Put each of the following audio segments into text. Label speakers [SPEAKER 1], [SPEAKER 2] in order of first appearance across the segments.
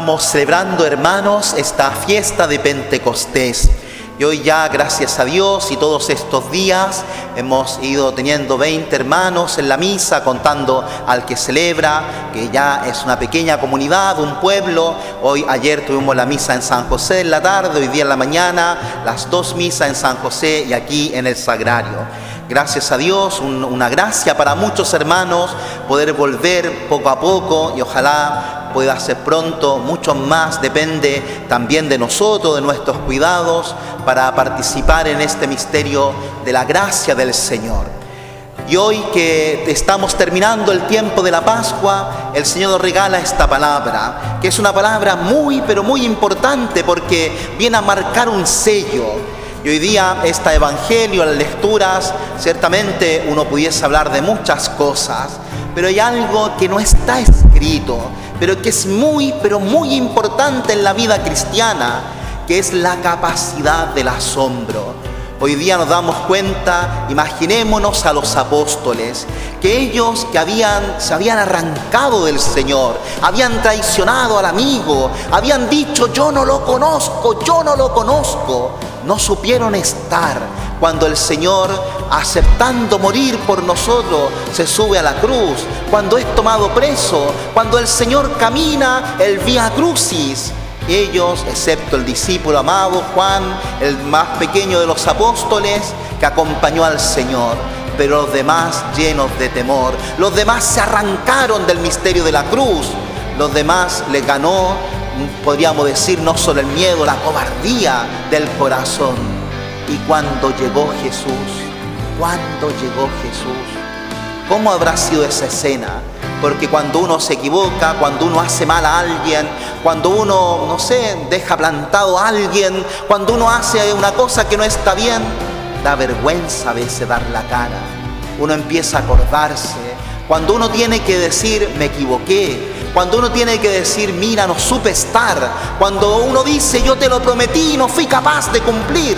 [SPEAKER 1] Estamos celebrando, hermanos, esta fiesta de Pentecostés. Y hoy ya, gracias a Dios y todos estos días, hemos ido teniendo 20 hermanos en la misa, contando al que celebra, que ya es una pequeña comunidad, un pueblo. Hoy, ayer tuvimos la misa en San José en la tarde, hoy día en la mañana, las dos misas en San José y aquí en el Sagrario. Gracias a Dios, una gracia para muchos hermanos poder volver poco a poco y ojalá pueda ser pronto, mucho más depende también de nosotros, de nuestros cuidados, para participar en este misterio de la gracia del Señor. Y hoy que estamos terminando el tiempo de la Pascua, el Señor nos regala esta palabra, que es una palabra muy, pero muy importante porque viene a marcar un sello. Y hoy día este Evangelio, las lecturas, ciertamente uno pudiese hablar de muchas cosas, pero hay algo que no está escrito, pero que es muy, pero muy importante en la vida cristiana, que es la capacidad del asombro. Hoy día nos damos cuenta, imaginémonos a los apóstoles, que ellos que habían, se habían arrancado del Señor, habían traicionado al amigo, habían dicho yo no lo conozco, yo no lo conozco, no supieron estar cuando el Señor, aceptando morir por nosotros, se sube a la cruz, cuando es tomado preso, cuando el Señor camina el vía crucis. Ellos, excepto el discípulo amado Juan, el más pequeño de los apóstoles, que acompañó al Señor, pero los demás llenos de temor, los demás se arrancaron del misterio de la cruz, los demás le ganó podríamos decir, no solo el miedo, la cobardía del corazón. Y cuando llegó Jesús, cuando llegó Jesús, ¿cómo habrá sido esa escena? Porque cuando uno se equivoca, cuando uno hace mal a alguien, cuando uno, no sé, deja plantado a alguien, cuando uno hace una cosa que no está bien, da vergüenza a veces dar la cara. Uno empieza a acordarse. Cuando uno tiene que decir, me equivoqué, cuando uno tiene que decir, mira, no supe estar, cuando uno dice, yo te lo prometí y no fui capaz de cumplir,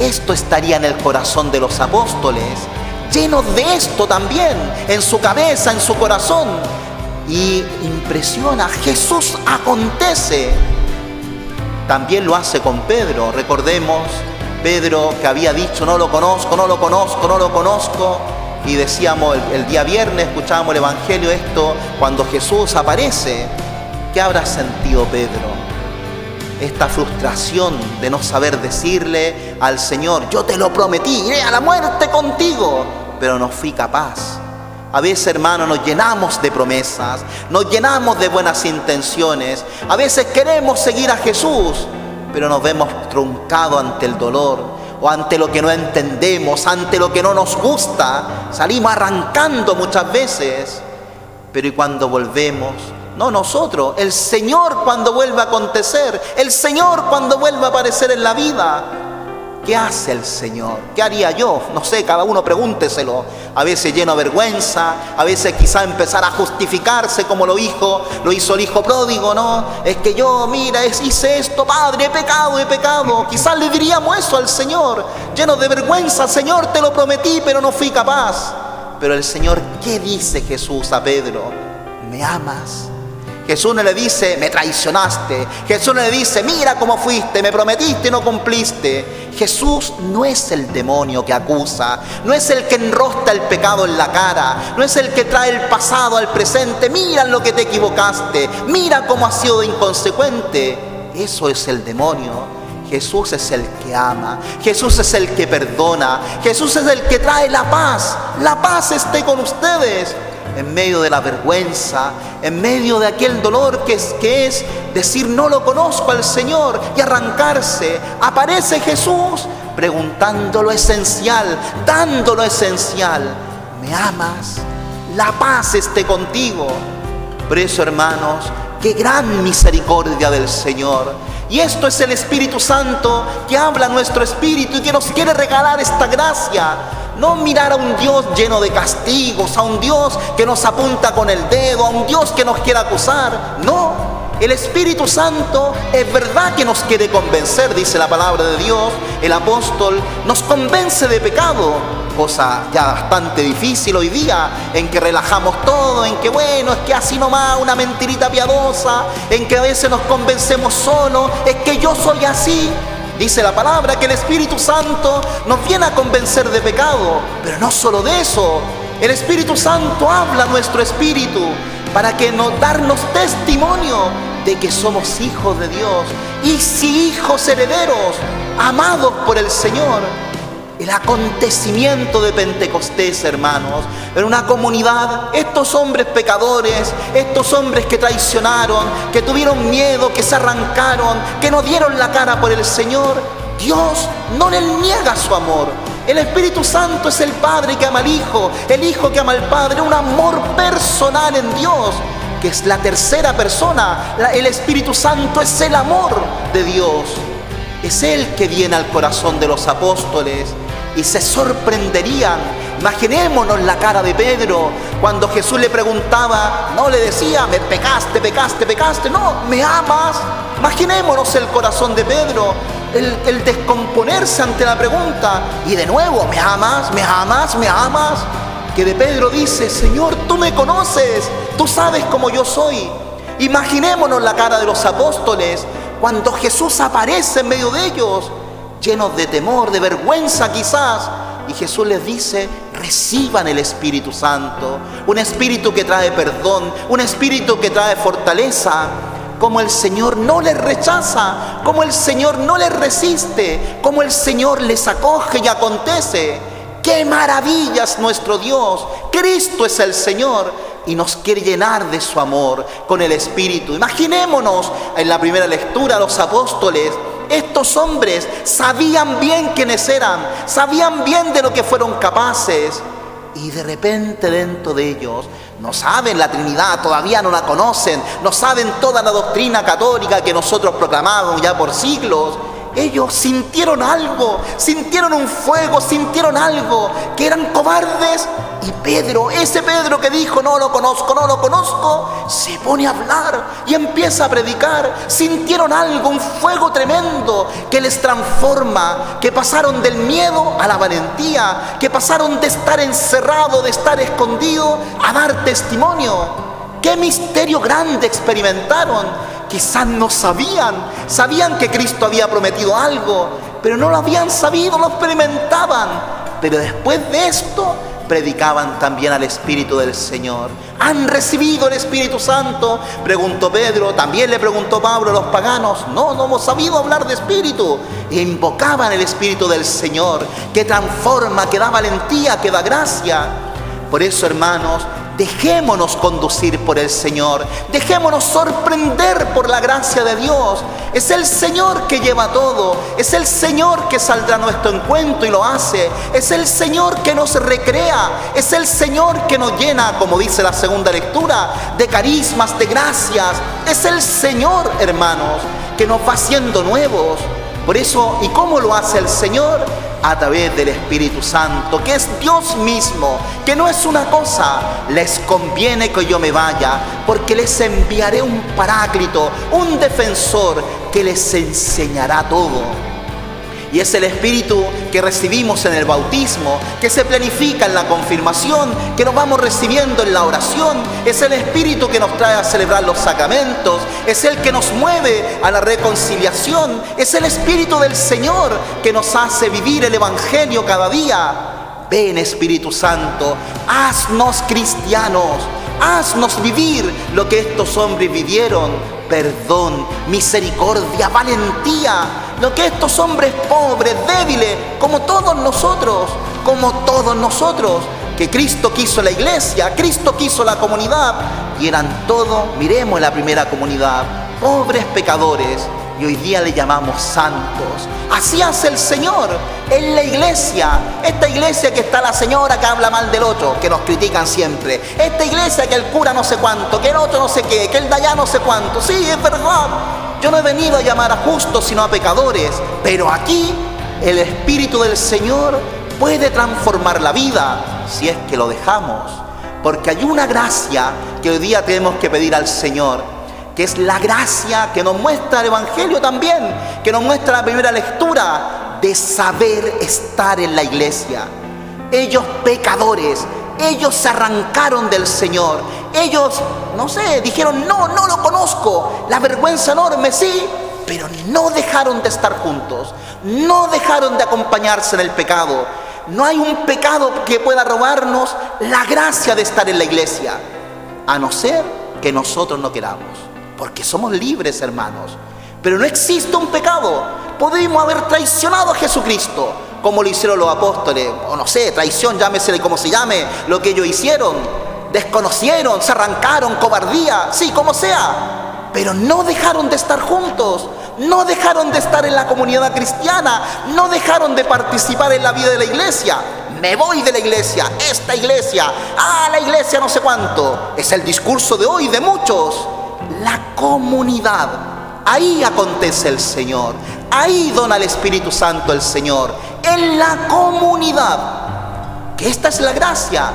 [SPEAKER 1] esto estaría en el corazón de los apóstoles, llenos de esto también, en su cabeza, en su corazón. Y impresiona, Jesús acontece. También lo hace con Pedro, recordemos, Pedro que había dicho, no lo conozco, no lo conozco, no lo conozco y decíamos el, día viernes, escuchábamos el Evangelio esto, cuando Jesús aparece, ¿qué habrá sentido Pedro? Esta frustración de no saber decirle al Señor, yo te lo prometí, iré a la muerte contigo, pero no fui capaz. A veces, hermanos, nos llenamos de promesas, nos llenamos de buenas intenciones. A veces queremos seguir a Jesús, pero nos vemos truncados ante el dolor, ante lo que no entendemos, ante lo que no nos gusta, salimos arrancando muchas veces. Pero ¿y cuando volvemos? No nosotros, el Señor cuando vuelve a acontecer, el Señor cuando vuelve a aparecer en la vida. ¿Qué hace el Señor? ¿Qué haría yo? No sé, cada uno pregúnteselo. A veces lleno de vergüenza, a veces quizá empezar a justificarse como lo hizo, lo hizo el hijo pródigo, ¿no? Es que yo, mira, hice esto, Padre, he pecado, he pecado. Quizás le diríamos eso al Señor, lleno de vergüenza, Señor, te lo prometí, pero no fui capaz. Pero el Señor, ¿qué dice Jesús a Pedro? ¿Me amas? Jesús no le dice, me traicionaste. Jesús no le dice, mira cómo fuiste, me prometiste y no cumpliste. Jesús no es el demonio que acusa, no es el que enrostra el pecado en la cara, no es el que trae el pasado al presente. Mira lo que te equivocaste, mira cómo has sido inconsecuente. Eso es el demonio. Jesús es el que ama, Jesús es el que perdona, Jesús es el que trae la paz. La paz esté con ustedes en medio de la vergüenza, en medio de aquel dolor que es, que es decir no lo conozco al Señor y arrancarse, aparece Jesús preguntando lo esencial, dando lo esencial. ¿Me amas? La paz esté contigo. Por eso, hermanos, qué gran misericordia del Señor. Y esto es el Espíritu Santo que habla a nuestro espíritu y que nos quiere regalar esta gracia no mirar a un Dios lleno de castigos, a un Dios que nos apunta con el dedo, a un Dios que nos quiere acusar. No, el Espíritu Santo es verdad que nos quiere convencer, dice la palabra de Dios. El apóstol nos convence de pecado, cosa ya bastante difícil hoy día, en que relajamos todo, en que bueno, es que así nomás, una mentirita piadosa, en que a veces nos convencemos solo, es que yo soy así. Dice la palabra que el Espíritu Santo nos viene a convencer de pecado, pero no solo de eso. El Espíritu Santo habla a nuestro espíritu para que nos darnos testimonio de que somos hijos de Dios y si hijos herederos, amados por el Señor. El acontecimiento de Pentecostés, hermanos, en una comunidad, estos hombres pecadores, estos hombres que traicionaron, que tuvieron miedo, que se arrancaron, que no dieron la cara por el Señor, Dios no les niega su amor. El Espíritu Santo es el Padre que ama al Hijo, el Hijo que ama al Padre, un amor personal en Dios, que es la tercera persona. El Espíritu Santo es el amor de Dios. Es Él que viene al corazón de los apóstoles y se sorprenderían. Imaginémonos la cara de Pedro cuando Jesús le preguntaba, no le decía, me pecaste, pecaste, pecaste, no, me amas. Imaginémonos el corazón de Pedro, el, el descomponerse ante la pregunta y de nuevo, me amas, me amas, me amas. Que de Pedro dice, Señor, tú me conoces, tú sabes cómo yo soy. Imaginémonos la cara de los apóstoles cuando Jesús aparece en medio de ellos llenos de temor, de vergüenza quizás. Y Jesús les dice, reciban el Espíritu Santo, un espíritu que trae perdón, un espíritu que trae fortaleza. Como el Señor no les rechaza, como el Señor no les resiste, como el Señor les acoge y acontece. ¡Qué maravillas nuestro Dios! Cristo es el Señor y nos quiere llenar de su amor con el Espíritu. Imaginémonos en la primera lectura los apóstoles estos hombres sabían bien quiénes eran, sabían bien de lo que fueron capaces. Y de repente dentro de ellos no saben la Trinidad, todavía no la conocen, no saben toda la doctrina católica que nosotros proclamamos ya por siglos. Ellos sintieron algo, sintieron un fuego, sintieron algo, que eran cobardes. Y Pedro, ese Pedro que dijo, no lo conozco, no lo conozco, se pone a hablar y empieza a predicar. Sintieron algo, un fuego tremendo que les transforma, que pasaron del miedo a la valentía, que pasaron de estar encerrado, de estar escondido, a dar testimonio. Qué misterio grande experimentaron Quizás no sabían, sabían que Cristo había prometido algo, pero no lo habían sabido, lo experimentaban. Pero después de esto, predicaban también al Espíritu del Señor. ¿Han recibido el Espíritu Santo? Preguntó Pedro, también le preguntó Pablo a los paganos. No, no hemos sabido hablar de Espíritu. E invocaban el Espíritu del Señor, que transforma, que da valentía, que da gracia. Por eso, hermanos, Dejémonos conducir por el Señor. Dejémonos sorprender por la gracia de Dios. Es el Señor que lleva todo. Es el Señor que saldrá a nuestro encuentro y lo hace. Es el Señor que nos recrea. Es el Señor que nos llena, como dice la segunda lectura, de carismas, de gracias. Es el Señor, hermanos, que nos va haciendo nuevos. Por eso, ¿y cómo lo hace el Señor? A través del Espíritu Santo, que es Dios mismo, que no es una cosa, les conviene que yo me vaya, porque les enviaré un paráclito, un defensor que les enseñará todo. Y es el Espíritu que recibimos en el bautismo, que se planifica en la confirmación, que nos vamos recibiendo en la oración. Es el Espíritu que nos trae a celebrar los sacramentos. Es el que nos mueve a la reconciliación. Es el Espíritu del Señor que nos hace vivir el Evangelio cada día. Ven Espíritu Santo, haznos cristianos, haznos vivir lo que estos hombres vivieron. Perdón, misericordia, valentía, lo que estos hombres pobres, débiles, como todos nosotros, como todos nosotros, que Cristo quiso la iglesia, Cristo quiso la comunidad, y eran todos, miremos la primera comunidad, pobres pecadores, y hoy día le llamamos santos. Así hace el Señor en la iglesia. Esta iglesia que está la señora que habla mal del otro, que nos critican siempre. Esta iglesia que el cura no sé cuánto, que el otro no sé qué, que el de allá no sé cuánto. Sí, es verdad. Yo no he venido a llamar a justos, sino a pecadores. Pero aquí el Espíritu del Señor puede transformar la vida si es que lo dejamos. Porque hay una gracia que hoy día tenemos que pedir al Señor, que es la gracia que nos muestra el Evangelio también, que nos muestra la primera lectura de saber estar en la iglesia. ellos pecadores, ellos se arrancaron del Señor, ellos, no sé, dijeron, no, no lo conozco, la vergüenza enorme, sí, pero no dejaron de estar juntos, no dejaron de acompañarse en el pecado. No hay un pecado que pueda robarnos la gracia de estar en la iglesia, a no ser que nosotros no queramos, porque somos libres, hermanos. Pero no existe un pecado. Podemos haber traicionado a Jesucristo, como lo hicieron los apóstoles, o no sé, traición, llámese como se llame, lo que ellos hicieron. Desconocieron, se arrancaron, cobardía, sí, como sea. Pero no dejaron de estar juntos, no dejaron de estar en la comunidad cristiana, no dejaron de participar en la vida de la iglesia. Me voy de la iglesia, esta iglesia, ah, la iglesia no sé cuánto. Es el discurso de hoy de muchos. La comunidad, ahí acontece el Señor, ahí dona el Espíritu Santo el Señor, en la comunidad. Que esta es la gracia,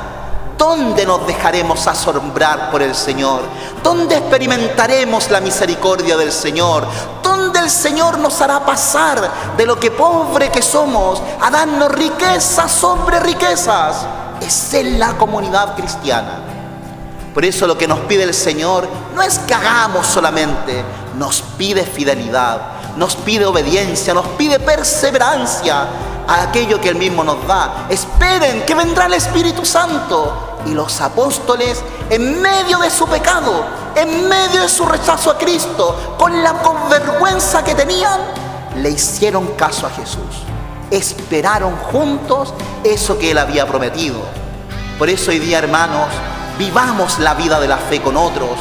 [SPEAKER 1] ¿Dónde nos dejaremos asombrar por el Señor? ¿Dónde experimentaremos la misericordia del Señor? ¿Dónde el Señor nos hará pasar de lo que pobre que somos a darnos riquezas sobre riquezas? Es en la comunidad cristiana. Por eso lo que nos pide el Señor no es que hagamos solamente, nos pide fidelidad, nos pide obediencia, nos pide perseverancia a aquello que Él mismo nos da. Esperen que vendrá el Espíritu Santo y los apóstoles, en medio de su pecado, en medio de su rechazo a Cristo, con la vergüenza que tenían, le hicieron caso a Jesús. Esperaron juntos eso que Él había prometido. Por eso hoy día, hermanos, vivamos la vida de la fe con otros.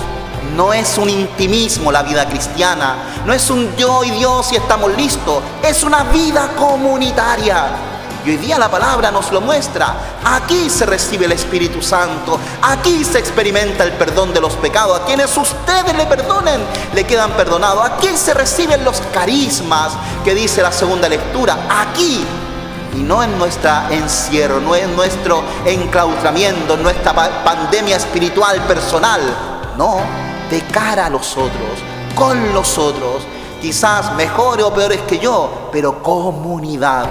[SPEAKER 1] No es un intimismo la vida cristiana, no es un yo y Dios y estamos listos, es una vida comunitaria y hoy día la palabra nos lo muestra. Aquí se recibe el Espíritu Santo. Aquí se experimenta el perdón de los pecados. A quienes ustedes le perdonen, le quedan perdonados. Aquí se reciben los carismas que dice la segunda lectura. Aquí. Y no en nuestra encierro, no en nuestro enclaustramiento, en nuestra pandemia espiritual personal. No, de cara a los otros, con los otros. Quizás mejores o peores que yo, pero comunidad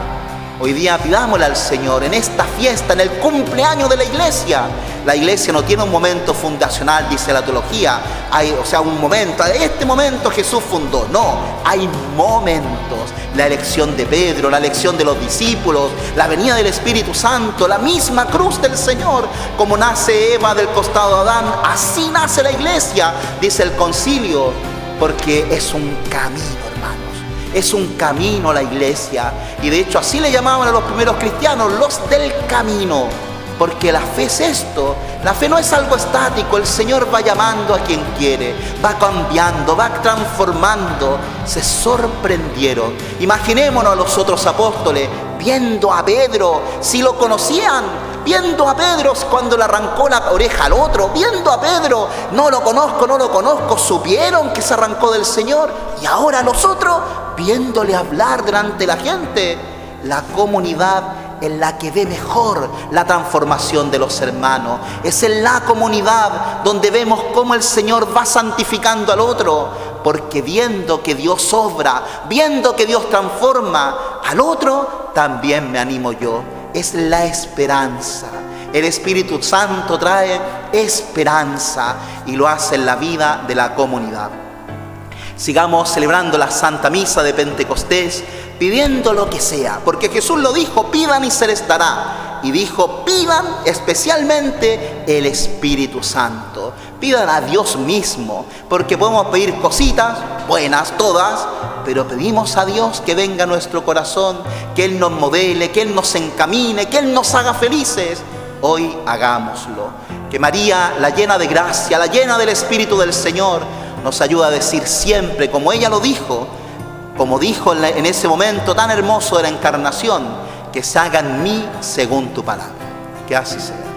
[SPEAKER 1] Hoy día pidámosle al Señor en esta fiesta, en el cumpleaños de la iglesia. La iglesia no tiene un momento fundacional, dice la teología. Hay, o sea, un momento, este momento Jesús fundó. No, hay momentos. La elección de Pedro, la elección de los discípulos, la venida del Espíritu Santo, la misma cruz del Señor. Como nace Eva del costado de Adán, así nace la iglesia, dice el concilio, porque es un camino es un camino la iglesia. Y de hecho así le llamaban a los primeros cristianos, los del camino. Porque la fe es esto. La fe no es algo estático. El Señor va llamando a quien quiere. Va cambiando, va transformando. Se sorprendieron. Imaginémonos a los otros apóstoles viendo a Pedro. Si lo conocían, viendo a Pedro cuando le arrancó la oreja al otro, viendo a Pedro, no lo conozco, no lo conozco, supieron que se arrancó del Señor y ahora los otros viéndole hablar delante de la gente, la comunidad en la que ve mejor la transformación de los hermanos. Es en la comunidad donde vemos cómo el Señor va santificando al otro, porque viendo que Dios obra, viendo que Dios transforma al otro, también me animo yo. Es la esperanza. El Espíritu Santo trae esperanza y lo hace en la vida de la comunidad. Sigamos celebrando la Santa Misa de Pentecostés, pidiendo lo que sea, porque Jesús lo dijo, pidan y se les dará. Y dijo, pidan especialmente el Espíritu Santo. Pidan a Dios mismo, porque podemos pedir cositas, buenas todas, pero pedimos a Dios que venga a nuestro corazón, que Él nos modele, que Él nos encamine, que Él nos haga felices. Hoy hagámoslo. Que María, la llena de gracia, la llena del Espíritu del Señor, nos ayuda a decir siempre, como ella lo dijo, como dijo en, ese momento tan hermoso de la encarnación, que se haga en mí según tu palabra. Que así sea.